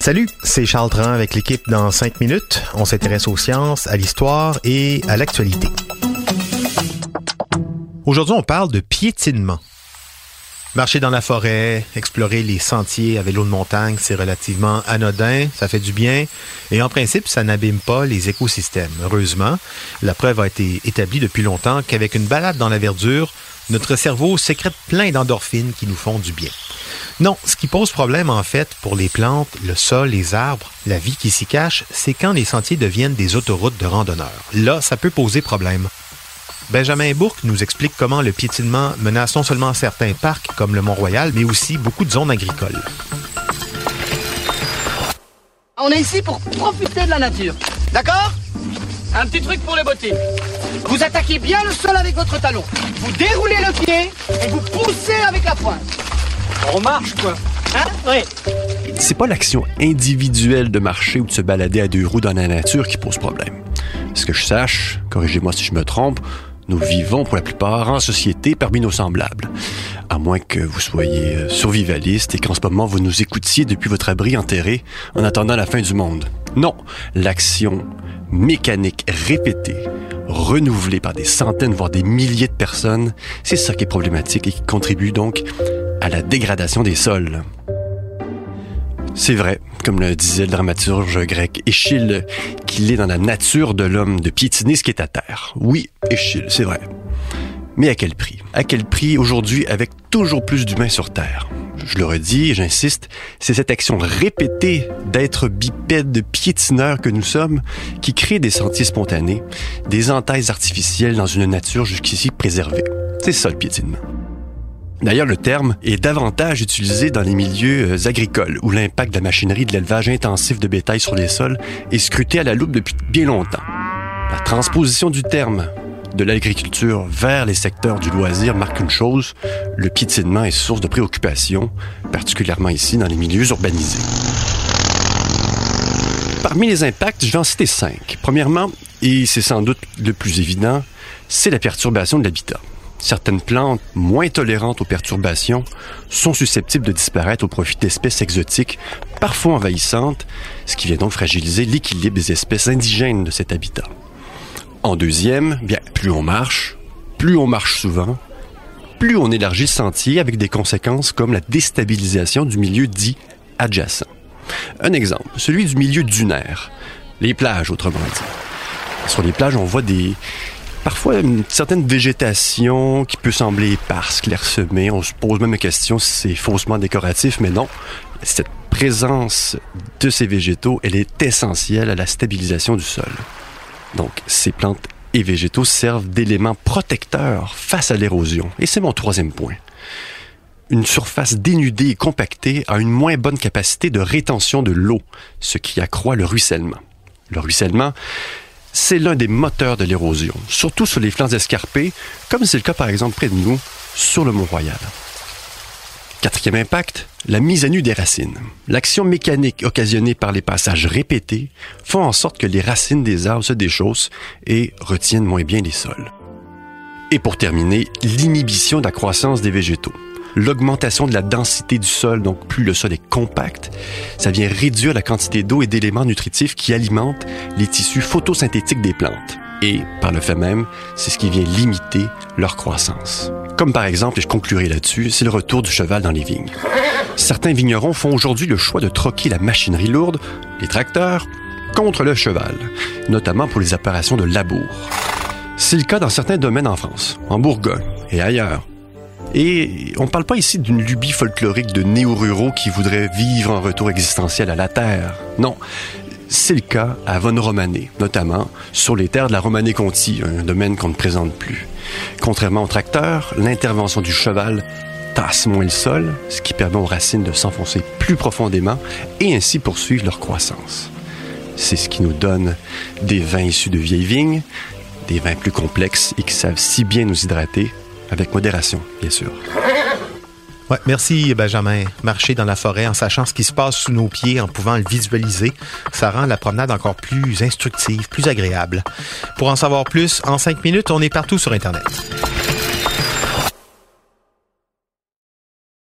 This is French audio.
Salut, c'est Charles Tran avec l'équipe dans 5 minutes. On s'intéresse aux sciences, à l'histoire et à l'actualité. Aujourd'hui, on parle de piétinement. Marcher dans la forêt, explorer les sentiers à vélo de montagne, c'est relativement anodin, ça fait du bien, et en principe, ça n'abîme pas les écosystèmes. Heureusement, la preuve a été établie depuis longtemps qu'avec une balade dans la verdure, notre cerveau sécrète plein d'endorphines qui nous font du bien. Non, ce qui pose problème en fait pour les plantes, le sol, les arbres, la vie qui s'y cache, c'est quand les sentiers deviennent des autoroutes de randonneurs. Là, ça peut poser problème. Benjamin Bourque nous explique comment le piétinement menace non seulement certains parcs comme le Mont-Royal, mais aussi beaucoup de zones agricoles. On est ici pour profiter de la nature. D'accord? Un petit truc pour les bottines. Vous attaquez bien le sol avec votre talon. Vous déroulez le pied et vous poussez avec la pointe. On marche, quoi. Hein? Oui. C'est pas l'action individuelle de marcher ou de se balader à deux roues dans la nature qui pose problème. Ce que je sache, corrigez-moi si je me trompe, nous vivons pour la plupart en société parmi nos semblables. À moins que vous soyez euh, survivaliste et qu'en ce moment vous nous écoutiez depuis votre abri enterré en attendant la fin du monde. Non, l'action mécanique répétée, renouvelée par des centaines voire des milliers de personnes, c'est ça qui est problématique et qui contribue donc à la dégradation des sols. C'est vrai, comme le disait le dramaturge grec Échille, qu'il est dans la nature de l'homme de piétiner ce qui est à terre. Oui, Échille, c'est vrai. Mais à quel prix? À quel prix aujourd'hui avec toujours plus d'humains sur Terre? Je le redis, j'insiste, c'est cette action répétée d'être bipède piétineur que nous sommes qui crée des sentiers spontanés, des entailles artificielles dans une nature jusqu'ici préservée. C'est ça le piétinement. D'ailleurs, le terme est davantage utilisé dans les milieux euh, agricoles, où l'impact de la machinerie de l'élevage intensif de bétail sur les sols est scruté à la loupe depuis bien longtemps. La transposition du terme de l'agriculture vers les secteurs du loisir marque une chose, le piétinement est source de préoccupation, particulièrement ici dans les milieux urbanisés. Parmi les impacts, je vais en citer cinq. Premièrement, et c'est sans doute le plus évident, c'est la perturbation de l'habitat. Certaines plantes moins tolérantes aux perturbations sont susceptibles de disparaître au profit d'espèces exotiques, parfois envahissantes, ce qui vient donc fragiliser l'équilibre des espèces indigènes de cet habitat. En deuxième, bien, plus on marche, plus on marche souvent, plus on élargit le sentier avec des conséquences comme la déstabilisation du milieu dit adjacent. Un exemple, celui du milieu dunaire, les plages autrement dit. Sur les plages, on voit des, parfois une certaine végétation qui peut sembler éparse, clairsemée. On se pose même la question si c'est faussement décoratif, mais non. Cette présence de ces végétaux, elle est essentielle à la stabilisation du sol. Donc, ces plantes et végétaux servent d'éléments protecteurs face à l'érosion. Et c'est mon troisième point. Une surface dénudée et compactée a une moins bonne capacité de rétention de l'eau, ce qui accroît le ruissellement. Le ruissellement, c'est l'un des moteurs de l'érosion, surtout sur les flancs escarpés, comme c'est le cas par exemple près de nous, sur le Mont-Royal. Quatrième impact, la mise à nu des racines. L'action mécanique occasionnée par les passages répétés font en sorte que les racines des arbres se déchaussent et retiennent moins bien les sols. Et pour terminer, l'inhibition de la croissance des végétaux l'augmentation de la densité du sol, donc plus le sol est compact, ça vient réduire la quantité d'eau et d'éléments nutritifs qui alimentent les tissus photosynthétiques des plantes. Et, par le fait même, c'est ce qui vient limiter leur croissance. Comme par exemple, et je conclurai là-dessus, c'est le retour du cheval dans les vignes. Certains vignerons font aujourd'hui le choix de troquer la machinerie lourde, les tracteurs, contre le cheval, notamment pour les opérations de labour. C'est le cas dans certains domaines en France, en Bourgogne et ailleurs. Et on ne parle pas ici d'une lubie folklorique de néo-ruraux qui voudraient vivre un retour existentiel à la Terre. Non, c'est le cas à Von Romané, notamment sur les terres de la Romanée-Conti, un domaine qu'on ne présente plus. Contrairement au tracteur, l'intervention du cheval tassent moins le sol, ce qui permet aux racines de s'enfoncer plus profondément et ainsi poursuivre leur croissance. C'est ce qui nous donne des vins issus de vieilles vignes, des vins plus complexes et qui savent si bien nous hydrater, avec modération, bien sûr. Ouais, merci Benjamin. Marcher dans la forêt en sachant ce qui se passe sous nos pieds, en pouvant le visualiser, ça rend la promenade encore plus instructive, plus agréable. Pour en savoir plus, en cinq minutes, on est partout sur Internet.